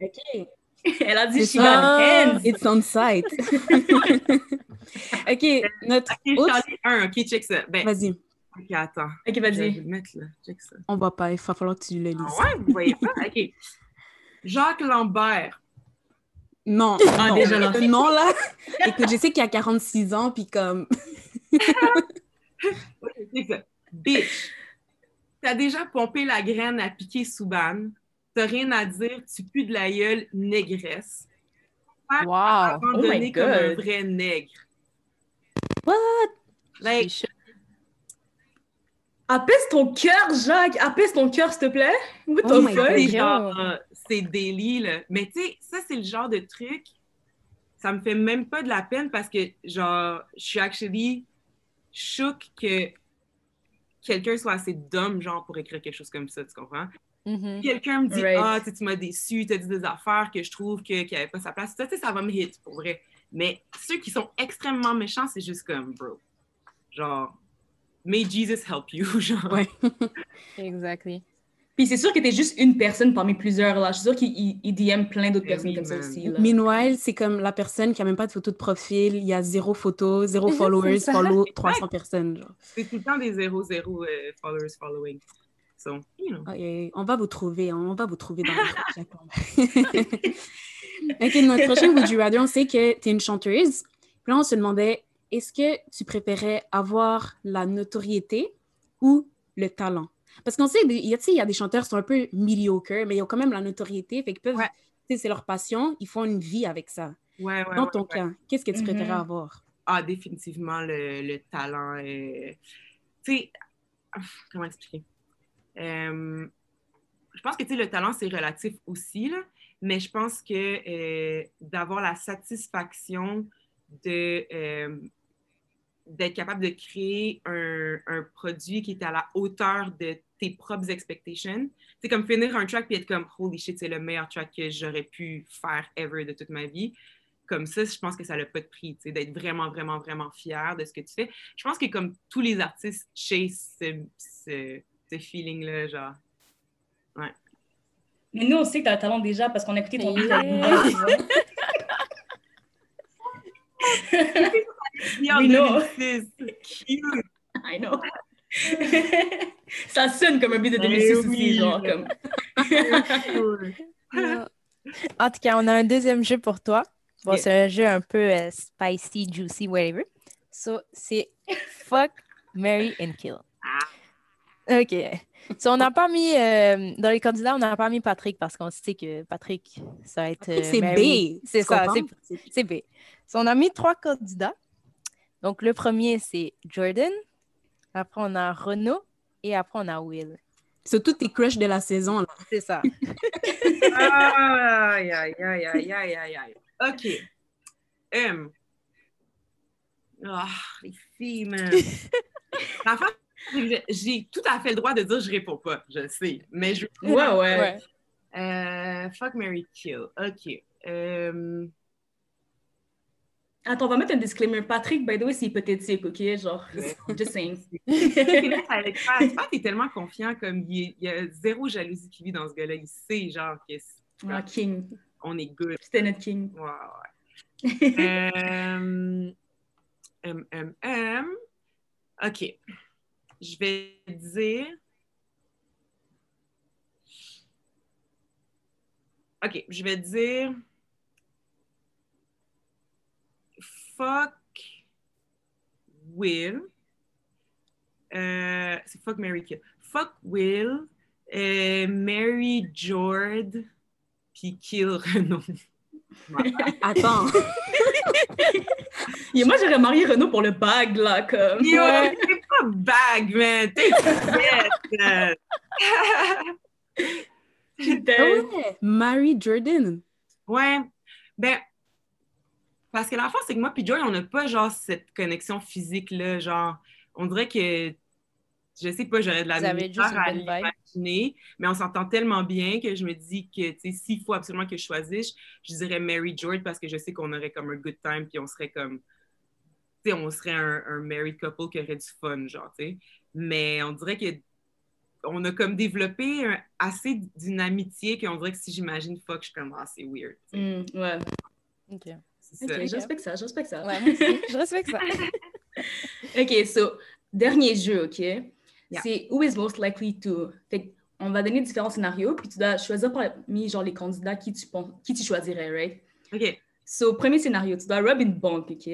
OK. Elle a dit she got hands. It's on site. OK, notre Ok, autre... un, ok, check ça. Ben, Vas-y, ok, attends. Ok, Je vais vas-y. mettre, là. Check ça. on va pas, il va falloir que tu le lises. Ah ouais, vous voyez pas? Ok. Jacques Lambert. Non, Ah, non. déjà, là. Nom, là. Écoute, je sais qu'il a 46 ans, puis comme... Ok, check ça. Bitch. T'as déjà pompé la graine à piquer sous banne. T'as rien à dire, tu pues de la gueule, négresse. Wow. Abandonné Oh my comme un vrai nègre. What? Like, Apaise ton cœur, Jacques. Apaise ton cœur, s'il te plaît. What Oh the fuck? C'est euh, c'est daily, là. Mais tu sais, ça, c'est le genre de truc, ça me fait même pas de la peine parce que, genre, je suis actually shook que quelqu'un soit assez dumb, genre, pour écrire quelque chose comme ça, tu comprends? Mhm. Quelqu'un me dit, Right. ah, tu sais, tu m'as déçu, tu as dit des affaires que je trouve que- qu'il n'y avait pas sa place. Ça, tu sais, ça va me hit, pour vrai. Mais ceux qui sont extrêmement méchants, c'est juste comme, bro. Genre, may Jesus help you, genre. Ouais. Exactly. Puis c'est sûr que t'es juste une personne parmi plusieurs. Là. Je suis sûre qu'il il- il DM plein d'autres Eh personnes oui, comme ça aussi. Là. Meanwhile, c'est comme la personne qui a même pas de photo de profil, il y a zéro photo, zéro followers, follow 300 personnes, genre. C'est tout le temps des 0-0 euh, followers following. So, you know. On va vous trouver, hein, on va vous trouver dans. OK, notre prochain Would You Rather, on sait que tu es une chanteuse. Puis là, on se demandait, est-ce que tu préférais avoir la notoriété ou le talent? Parce qu'on sait, il y, a, tu sais, il y a des chanteurs qui sont un peu mediocre, mais ils ont quand même la notoriété, fait qu'ils peuvent, Ouais. c'est leur passion, ils font une vie avec ça. Ouais, ouais, Dans ton ouais. cas, qu'est-ce que tu Mhm. préférais avoir? Ah, définitivement le, le talent. euh, Tu sais, comment expliquer? Euh, je pense que le talent, c'est relatif aussi, là, mais je pense que euh, d'avoir la satisfaction de euh, d'être capable de créer un, produit qui est à la hauteur de tes propres expectations. C'est comme finir un track et être comme holy shit, c'est le meilleur track que j'aurais pu faire ever de toute ma vie. Comme ça, je pense que ça n'a pas de prix, d'être vraiment, vraiment, vraiment fier de ce que tu fais. Je pense que comme tous les artistes ce, ce, ce feeling-là, genre. Mais nous, on sait que t'as le talent déjà parce qu'on a écouté ton Yeah. We know. 2006. Cute. I know. ça sonne comme un but de Eh 2006 aussi, oui. genre comme. En tout cas, on a un deuxième jeu pour toi. Bon, c'est un jeu un peu euh, spicy, juicy, whatever. So, c'est Fuck, Mary and Kill. OK. So, on n'a pas mis, euh, dans les candidats, on n'a pas mis Patrick parce qu'on sait que Patrick, ça va être. euh, C'est. B. C'est ça, c'est B. So, on a mis trois candidats. Donc, le premier, c'est Jordan. Après, on a Renaud. Et après, on a Will. C'est tous tes crushs de la saison. Là. C'est ça. Aïe, aïe, aïe, aïe, aïe, aïe, aïe. OK. M. Ah, les filles, man. j'ai- tout à fait le droit de dire je réponds pas, je sais. Mais je. Ouais, ouais. Ouais. Euh, fuck, Mary Kill. OK. Euh, Attends, on va mettre un disclaimer. Patrick, by the way, c'est hypothétique, OK? Genre, Ouais. just saying. Pat, est tellement confiant, comme il, y a zéro jalousie qui vit dans ce gars-là. Il sait, genre, que c'est- Ah, king. on est good. C'était notre king. Ouais, ouais. Euh. OK. Je vais dire. OK, je vais dire. Fuck Will. Euh, c'est fuck Mary Kill. Fuck Will. euh, Mary Jord. Puis Kill Renault. Attends. Et moi, j'aurais marié Renaud pour le bag, là, comme. Ouais. Pas bag, man. T'es. Ah ouais. Mary Jordan. ouais. Ben, parce que la force, c'est que moi puis Joy, on n'a pas, genre, cette connexion physique-là. Genre, on dirait que, je sais pas, j'aurais de la misère à l'imaginer, mais on s'entend tellement bien que je me dis que, tu sais, s'il faut absolument que je choisisse, je dirais Mary George parce que je sais qu'on aurait comme un good time puis on serait comme, sais, on serait un, un married couple qui aurait du fun, genre, tu sais. Mais on dirait que on a comme développé un- assez d'une amitié qu'on dirait que si j'imagine fuck, je suis comme, ah, c'est weird. Hmm, ouais. OK. C'est Ok, ça. je respecte ça, je respecte ça. Ouais, moi aussi, je respecte ça. OK, so, dernier jeu, OK? C'est Who is most likely to? Fait on va donner différents scénarios, puis tu dois choisir parmi genre les candidats qui tu, penses, qui tu choisirais, right? OK. So, premier scénario, tu dois rob une banque, OK?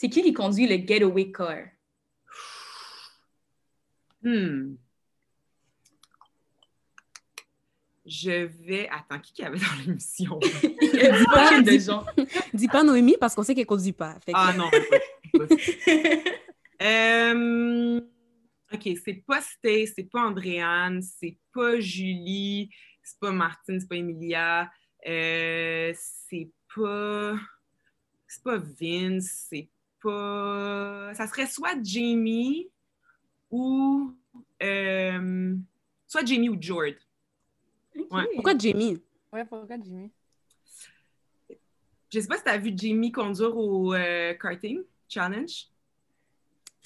C'est qui qui conduit le getaway car? Hmm. Je vais. Attends, qui qu'il y avait dans l'émission? Du fucking de gens. Dis pas Noémie parce qu'on sait qu'elle conduit pas. Fait que- ah non. pas- pas- Euh, OK, c'est pas Stay, c'est pas Andréane, c'est pas Julie, c'est pas Martine, c'est pas Emilia, euh, c'est pas. C'est pas Vince, c'est pas. Ça serait soit Jamie ou. euh, soit Jamie ou Jord. Ouais. Pourquoi Jamie? Ouais, pourquoi Jimmy? Je sais pas si tu as vu Jamie conduire au euh, karting challenge.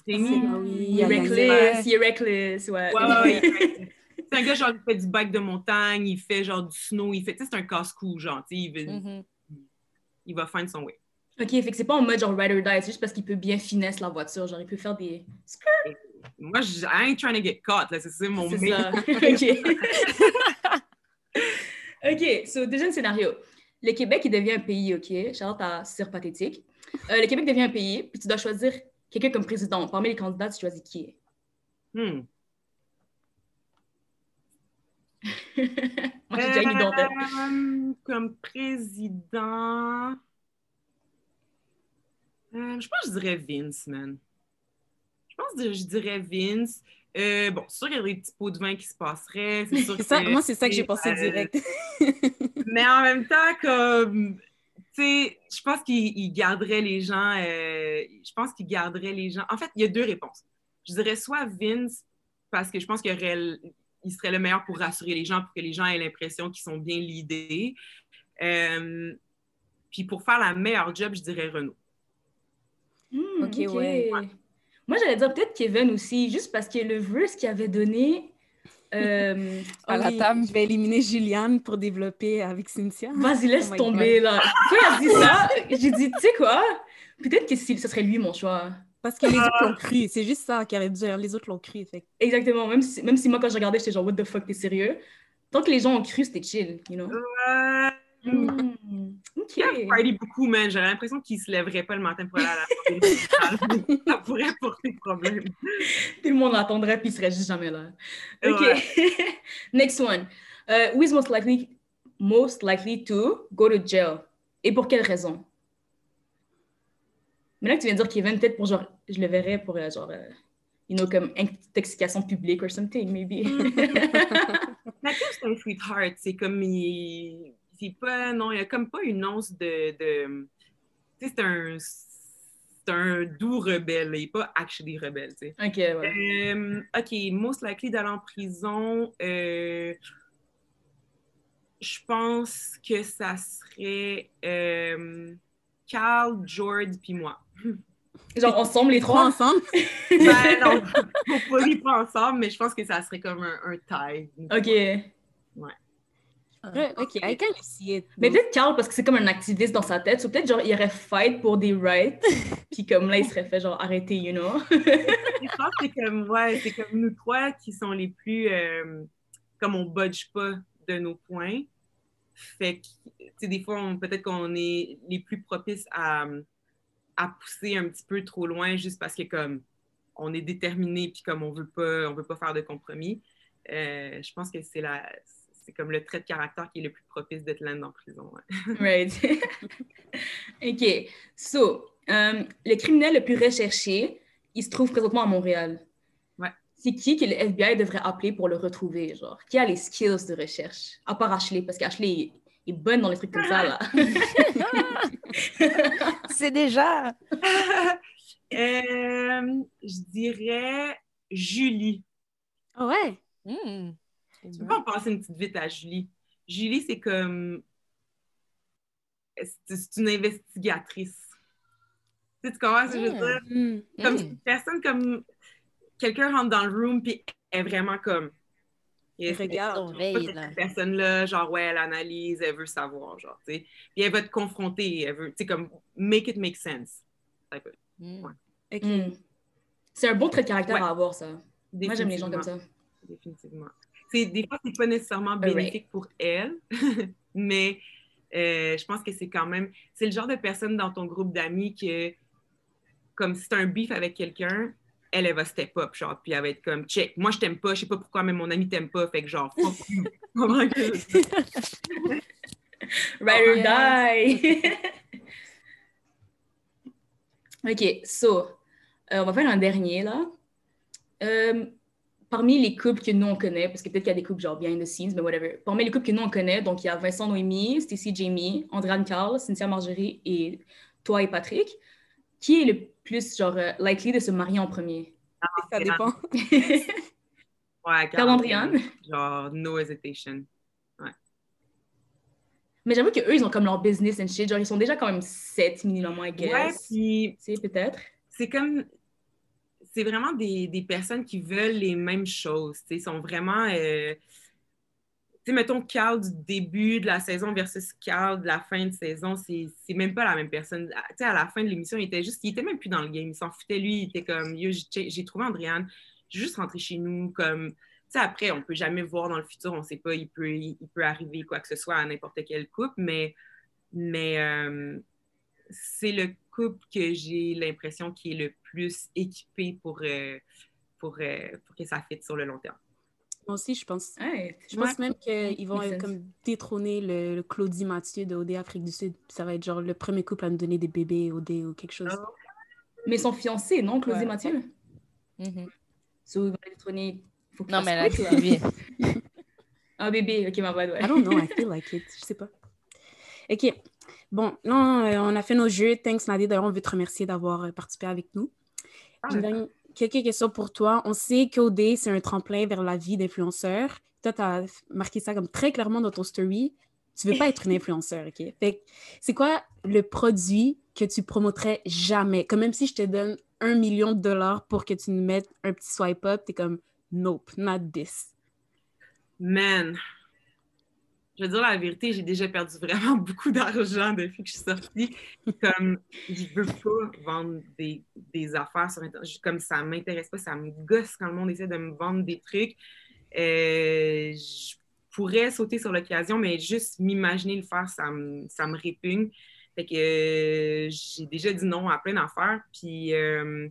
Jamie, Ah oui, Il est reckless, il est reckless, ouais. Ouais, ouais, ouais. c'est un gars, genre, il fait du bike de montagne, il fait genre du snow, il fait, tu sais, c'est un casse-cou, genre, tu sais, il, va- Mhm. il va find son way. OK, fait que c'est pas en mode genre ride or die, c'est juste parce qu'il peut bien finesse la voiture, genre il peut faire des... Moi, je, I ain't trying to get caught, là, c'est mon C'est ça. OK. OK, so deuxième scénario. Le Québec, il devient un pays, OK? Charlotte à Sir Pathétique. Euh, le Québec devient un pays, puis tu dois choisir quelqu'un comme président. Parmi les candidats, tu choisis qui? Est. Hmm. Moi, j'ai déjà une. Euh, comme président. Euh, je pense que je dirais Vince, man. Je pense que je dirais Vince. Euh, bon, c'est sûr qu'il y a des petits pots de vin qui se passeraient. C'est sûr ça, que- moi, c'est ça que j'ai pensé euh, direct. Mais en même temps, comme, tu sais, je pense qu'il il garderait les gens, euh, je pense qu'il garderait les gens. En fait, il y a deux réponses. Je dirais soit Vince, parce que je pense qu'il aurait serait le meilleur pour rassurer les gens, pour que les gens aient l'impression qu'ils sont bien. Euh, puis pour faire la meilleure job, je dirais Hmm, Ok, ouais. Moi, j'allais dire peut-être Kevin aussi, juste parce que le verse qu'il avait donné... euh, À la table. Je vais éliminer Juliane pour développer avec Cynthia. Vas-y, laisse Oh tomber, là. Quand il a dit ça, j'ai dit, tu sais quoi? Peut-être que si, ce serait lui mon choix. Parce que les autres l'ont cru. C'est juste ça qui avait dû dire. Les autres l'ont cru. Fait. Exactement. Même si, même si moi, quand je regardais, j'étais genre, what the fuck, t'es sérieux? Tant que les gens ont cru, c'était chill, you know? Ouais. Mm. Ok. Il party beaucoup, man. J'aurais l'impression qu'il se lèverait pas le matin pour aller à la Ça pourrait porter problème. Tout le monde l'attendrait, puis il serait juste jamais là. Ok. Ouais. Next one. Uh, who is most likely, most likely to go to jail? Et pour quelle raison? Maintenant que tu viens de dire Kevin, peut-être pour genre, je le verrais pour euh, genre, euh, you know, comme intoxication publique or something, maybe. Mathieu, c'est un sweetheart. C'est comme. Il... C'est pas. Non, il y a comme pas une once de. de... Tu sais, c'est un. C'est un doux rebelle. Il est pas actually rebelle, tu sais. ok, ouais. Euh, OK, most likely d'aller en prison. euh, je pense que ça serait euh, Carl, George, puis moi. Genre ensemble, les Trois? Trois? ensemble? Ben non, on ne pas ensemble, mais je pense que ça serait comme un, un tie. Ok. Ouais, ok, I can see it. Mais peut-être Carl, parce que c'est comme un activiste dans sa tête, ou peut-être genre, il aurait fight pour des rights, puis comme là, il serait fait genre arrêter, you know? Je pense que c'est comme, ouais, c'est comme nous trois qui sont les plus, euh, comme on budge pas de nos points. Fait que, tu sais, des fois, on- peut-être qu'on est les plus propices à, à pousser un petit peu trop loin juste parce que, comme, on est déterminé puis comme on veut pas, on veut pas faire de compromis. Euh, je pense que c'est la, c'est comme le trait de caractère qui est le plus propice d'être land en prison. ouais. Right. OK. So, euh, le criminel le plus recherché, il se trouve présentement à Montréal. Ouais. C'est qui que le FBI devrait appeler pour le retrouver, genre? Qui a les skills de recherche? À part Ashley, parce qu'Ashley est, bonne dans les trucs comme ça, là. C'est déjà. Euh, je dirais Julie. Ah ouais? Hmm. Tu peux pas en passer une petite vite à Julie. Julie, c'est comme. C'est une investigatrice. Tu sais, tu comprends ce que je veux dire? Hmm. Comme Mm. c'est une personne comme. Quelqu'un rentre dans le room, puis elle est vraiment comme. Elle regarde. On Pas veille, cette là. personne-là, genre, ouais, elle analyse, elle veut savoir, genre, tu sais. Puis elle va te confronter, elle veut, tu sais, comme, make it make sense. Hmm. Ok. Hmm. C'est un bon trait de caractère Ouais. à avoir, ça. Moi, j'aime les gens comme ça. Définitivement. C'est, des fois, c'est pas nécessairement bénéfique pour elle, mais euh, je pense que c'est quand même. C'est le genre de personne dans ton groupe d'amis que, comme si t'as un beef avec quelqu'un, elle, elle va step up, genre, puis elle va être comme, check, moi je t'aime pas, je sais pas pourquoi, mais mon ami t'aime pas, fait que genre, fuck you. Ride or Yes. die. OK, so, euh, on va faire un dernier, là. Euh, parmi les couples que nous, on connaît, parce que peut-être qu'il y a des couples genre behind the scenes, mais whatever. Parmi les couples que nous, on connaît, donc il y a Vincent Noémie, Stacy Jamie, Andréane Carl, Cynthia Marjorie et toi et Patrick. Qui est le plus, genre, euh, likely de se marier en premier? Ça dépend. Ouais, Carl Andréane? Genre, no hesitation. Mais j'avoue qu'eux, ils ont comme leur business and shit. Genre, ils sont déjà quand même 7 minimum, I guess. Ouais, puis Tu sais, peut-être. c'est comme c'est vraiment des, des personnes qui veulent les mêmes choses. Ils sont vraiment. euh, tu sais, mettons, Carl du début de la saison versus Carl de la fin de saison, c'est même pas la même personne. Ah, Tu sais, à la fin de l'émission, il était juste. Il était même plus dans le game. Il s'en foutait, lui. Il était comme j'ai j'ai trouvé Andréane. Je vais juste rentrer chez nous. Comme. Tu sais, après, on peut jamais voir dans le futur. On sait pas, il peut, il, peut arriver quoi que ce soit à n'importe quel couple, mais. Mais. euh, c'est le couple que j'ai l'impression qui est le plus équipé pour, euh, pour, euh, pour que ça fitte sur le long terme. Moi aussi, je pense. Ouais. Je pense même qu'ils vont euh, comme détrôner le, le Claudie Mathieu de OD Afrique du Sud. Ça va être genre le premier couple à nous donner des bébés OD ou quelque chose. Ah. Mais ils sont fiancés, non, Claudie Ouais. Mathieu? Mhm. So, ils vont détrôner. Faut Non, mais c'est quitte, bien. Ah, bébé, ok, ma bad, ouais. I don't know, I feel like it. Je sais pas. OK. Bon, là, euh, on a fait nos jeux. Thanks, Nadia. D'ailleurs, on veut te remercier d'avoir euh, participé avec nous. Dernière- quelques questions pour toi. On sait qu'OD, c'est un tremplin vers la vie d'influenceur. Toi, tu as marqué ça comme très clairement dans ton story. Tu veux pas être une influenceur, OK? C'est quoi le produit que tu promoterais jamais? Comme même si je te donne un million de dollars pour que tu nous mettes un petit swipe up, t'es comme, nope, not this. Man, je veux dire la vérité, j'ai déjà perdu vraiment beaucoup d'argent depuis que je suis sortie. Comme, je veux pas vendre des, des affaires sur Internet. Comme ça m'intéresse pas, ça me gosse quand le monde essaie de me vendre des trucs. Euh, je pourrais sauter sur l'occasion, mais juste m'imaginer le faire, ça me, ça me répugne. Fait que euh, j'ai déjà dit non à plein d'affaires. Puis euh,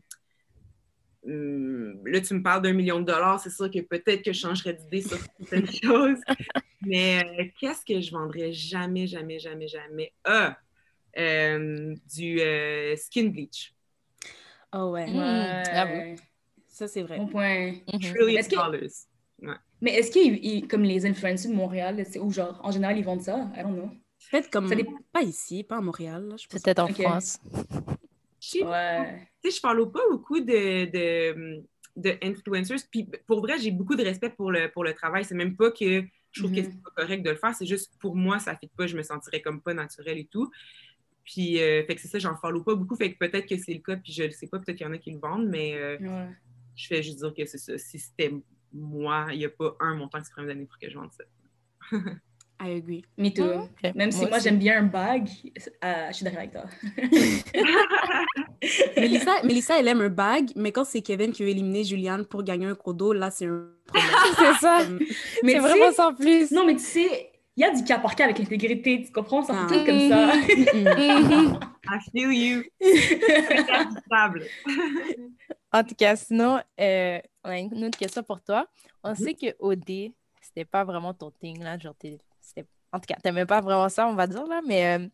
hum, là, tu me parles d'un million de dollars, c'est sûr que peut-être que je changerais d'idée sur certaines choses. Mais euh, qu'est-ce que je vendrais jamais, jamais, jamais, jamais? Ah! du skin bleach. Oh ouais. Ouais. Ça, c'est vrai. Bon point. Mhm. Trillion Est-ce que- dollars. Mais est-ce qu'il, comme les influencers de Montréal, c'est où genre, en général, ils vendent ça? I don't know. Peut-être comme. Dé- Pas ici, pas à Montréal. Peut-être en. France. Je sais Ouais. tu sais, je parle pas beaucoup de, de, de influencers. Puis pour vrai, j'ai beaucoup de respect pour le, pour le travail. C'est même pas que je trouve que Mhm. c'est pas correct de le faire. C'est juste pour moi, ça fait pas. Je me sentirais comme pas naturel et tout. Puis, euh, fait que c'est ça, j'en follow pas beaucoup. Fait que peut-être que c'est le cas, puis je le sais pas. Peut-être qu'il y en a qui le vendent, mais euh, Ouais. je fais juste dire que c'est ça. Si c'était moi, il n'y a pas un montant qui se me donner pour que je vende ça. I agree. Me too. Ah, ok. Même si Moi j'aime bien un bag, euh, je suis d'accord avec toi. Mélissa, Mélissa, elle aime un bag, mais quand c'est Kevin qui veut éliminer Juliane pour gagner un codo, là, c'est un problème. c'est ça. Mais C'est vraiment sans plus. Non, mais tu sais, il y a du cas par cas avec l'intégrité, tu comprends? C'est un Ah. truc comme ça. Mhm. I feel you. En tout cas, sinon, euh, on a une autre question pour toi. On sait que OD, c'était pas vraiment ton thing, là. Genre, t'es- En tout cas, t'aimais pas vraiment ça, on va dire, là. Mais euh,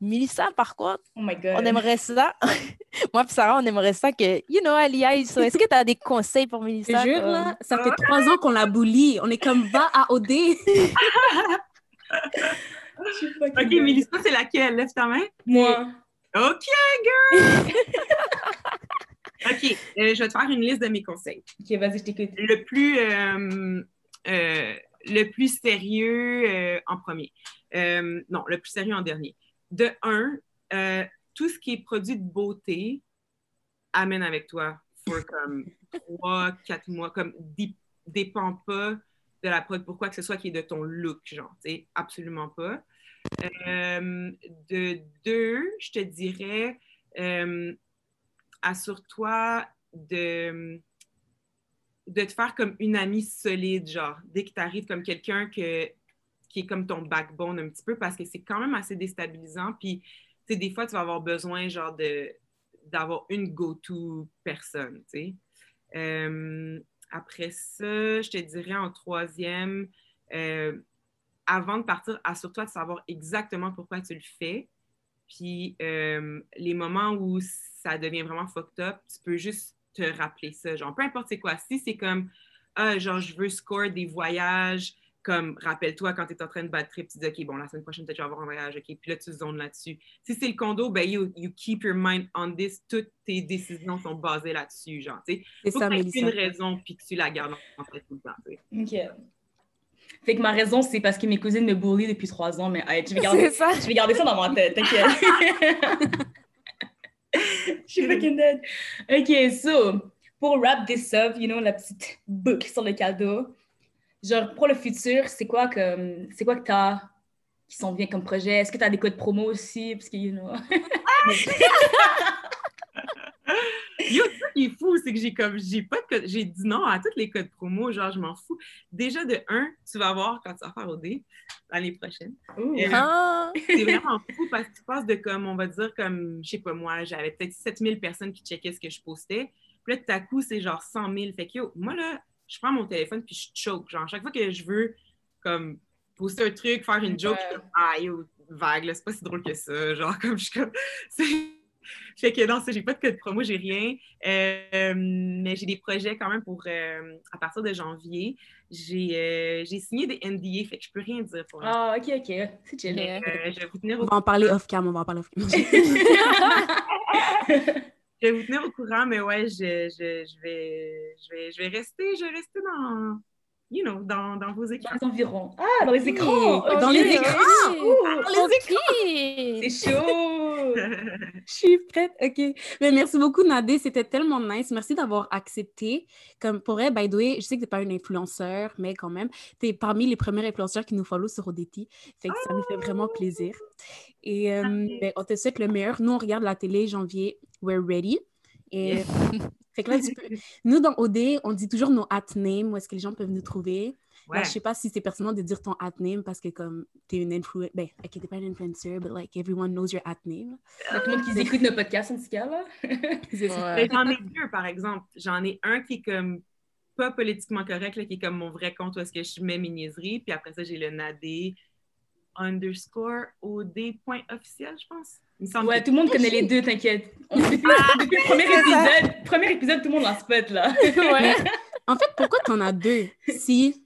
Mélissa, par contre, Oh my God. on aimerait ça. Moi et Sarah, on aimerait ça que, you know, elle y aille. So, Est-ce que tu as des conseils pour Je Mélissa? te jure, comme- là, ça fait trois ans qu'on la bully. On est comme, va à OD. Je OK, dead. Mélissa, c'est laquelle? Lève ta main. Moi. OK, girl! OK, euh, je vais te faire une liste de mes conseils. Ok, vas-y, je t'écoute. Le plus, euh, euh, le plus sérieux euh, en premier. Euh, non, le plus sérieux en dernier. De un, euh, tout ce qui est produit de beauté, amène avec toi pour comme trois, quatre mois. Comme dé- dépend pas de la prod pour quoi que ce soit qui est de ton look, genre, tu absolument pas. De deux, je te dirais, assure-toi de, de te faire comme une amie solide, genre, dès que tu arrives comme quelqu'un que, qui est comme ton backbone un petit peu, parce que c'est quand même assez déstabilisant. Puis, tu sais, des fois, tu vas avoir besoin, genre, de d'avoir une go-to personne, tu sais. Euh, après ça, je te dirais en troisième, euh, avant de partir, assure-toi de savoir exactement pourquoi tu le fais. Puis euh, les moments où ça devient vraiment fucked up, tu peux juste te rappeler ça. Genre, peu importe c'est quoi. Si c'est comme, ah, genre, je veux score des voyages, comme, rappelle-toi quand tu es en train de bad trip, tu dis, OK, bon, la semaine prochaine, peut-être je vais avoir un voyage, OK, puis là, tu zones là-dessus. Si c'est le condo, ben, you, you keep your mind on this. Toutes tes décisions sont basées là-dessus, genre, tu sais. C'est ça, que une raison, puis que tu la gardes en tête tout le temps. Ok. Fait que ma raison, c'est parce que mes cousines me bully depuis trois ans, mais hey, je, vais garder, ça. je vais garder ça dans ma tête, t'inquiète. je suis fucking dead. Ok, so, pour wrap this up, you know, la petite boucle sur le cadeau. Genre, pour le futur, c'est quoi que c'est quoi que t'as qui s'en vient comme projet? Est-ce que t'as des codes promo aussi? Parce que, you know... Yo, ce qui est fou, c'est que j'ai comme j'ai pas de code- j'ai dit non à tous les codes promo, genre je m'en fous. Déjà de un, tu vas voir quand tu vas faire OD l'année prochaine. Euh, Ah, C'est vraiment fou parce que tu passes de comme, on va dire, comme, je sais pas moi, j'avais peut-être 7000 personnes qui checkaient ce que je postais. Puis là, tout à coup, c'est genre 100 000. Fait que yo, moi là, je prends mon téléphone puis je choke. Genre, chaque fois que je veux, comme, poster un truc, faire une joke, je suis comme, ah yo, vague, là, c'est pas si drôle que ça. Genre, comme, je suis comme, c'est- Fait que non, ça, j'ai pas de code promo, j'ai rien. Euh, mais j'ai des projets quand même pour, euh, à partir de janvier. J'ai euh, j'ai signé des NDA, fait que je peux rien dire pour. Ah, ok, ok. C'est chill. Euh, je vais vous tenir On au va en parler off-cam, on va en parler off-cam. Je vais vous tenir au courant, mais ouais, je, je, je, vais, je, vais, je vais rester, je vais rester dans, you know, dans, dans vos Dans écrans. les environs. Ah, dans les écros! Dans les écrans! Ouh, ok. C'est chaud! Je suis prête, OK. Mais merci beaucoup, Nadé. C'était tellement nice. Merci d'avoir accepté. Comme pour elle, by the way, je sais que tu n'es pas une influenceur, mais quand même, tu es parmi les premiers influenceurs qui nous follow sur ODT. Fait que ça nous fait vraiment plaisir. Et euh, ben, on te souhaite le meilleur. Nous, on regarde la télé janvier. We're ready. Et fait que là, tu peux... nous, dans OD, on dit toujours nos at names, où est-ce que les gens peuvent nous trouver. Je ne je sais pas si c'est pertinent de dire ton at name parce que comme tu es une influencer, ben, ok, t'es pas une influencer, but like everyone knows your at name. tout le monde qui écoute nos podcasts, en tout cas, là. Ben, j'en ai deux, par exemple. J'en ai un qui est comme pas politiquement correct, là, qui est comme mon vrai compte où est-ce que je mets mes niaiseries. Puis après ça, j'ai le nadé underscore od.officiel, je pense. ouais, tout le monde connaît les deux, t'inquiète. Depuis, depuis, le premier épisode, premier épisode, tout le monde en spot, là. ouais. En fait, pourquoi t'en as deux? Si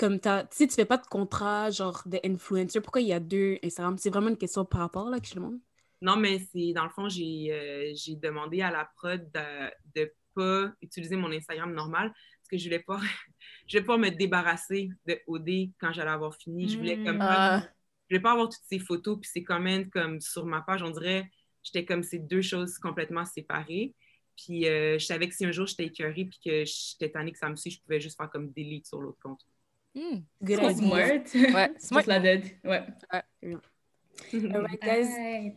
comme si tu fais pas de contrat genre de influencer, pourquoi il y a deux Instagram? C'est vraiment une question par rapport là que je demande. Non, mais c'est dans le fond, j'ai euh, demandé à la prod de ne pas utiliser mon Instagram normal parce que je voulais pas je voulais pas me débarrasser de OD quand j'allais avoir fini. Je voulais comme ah. je voulais pas avoir toutes ces photos puis c'est quand même comme sur ma page, on dirait j'étais comme ces deux choses complètement séparées. Puis euh, je savais que si un jour j'étais écœurée puis que j'étais tannée que ça me suit, je pouvais juste faire comme delete sur l'autre compte. Mm, good idea. Smart. Ouais, smart. la dead. Ouais. guys.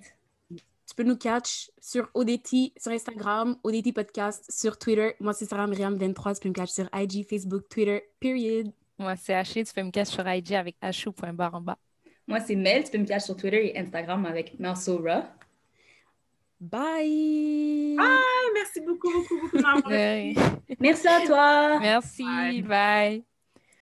Tu peux nous catch sur ODT, sur Instagram, ODT Podcast, sur Twitter. Moi, c'est Sarah Myriam23. Tu peux me catch sur IG, Facebook, Twitter, period. Moi, c'est Haché. Tu peux me catch sur IG avec hou.bar en bas. Moi, c'est Mel. Tu peux me catch sur Twitter et Instagram avec Mersora. Bye! Bye! Merci beaucoup, beaucoup, beaucoup. Merci à toi! Merci. bye.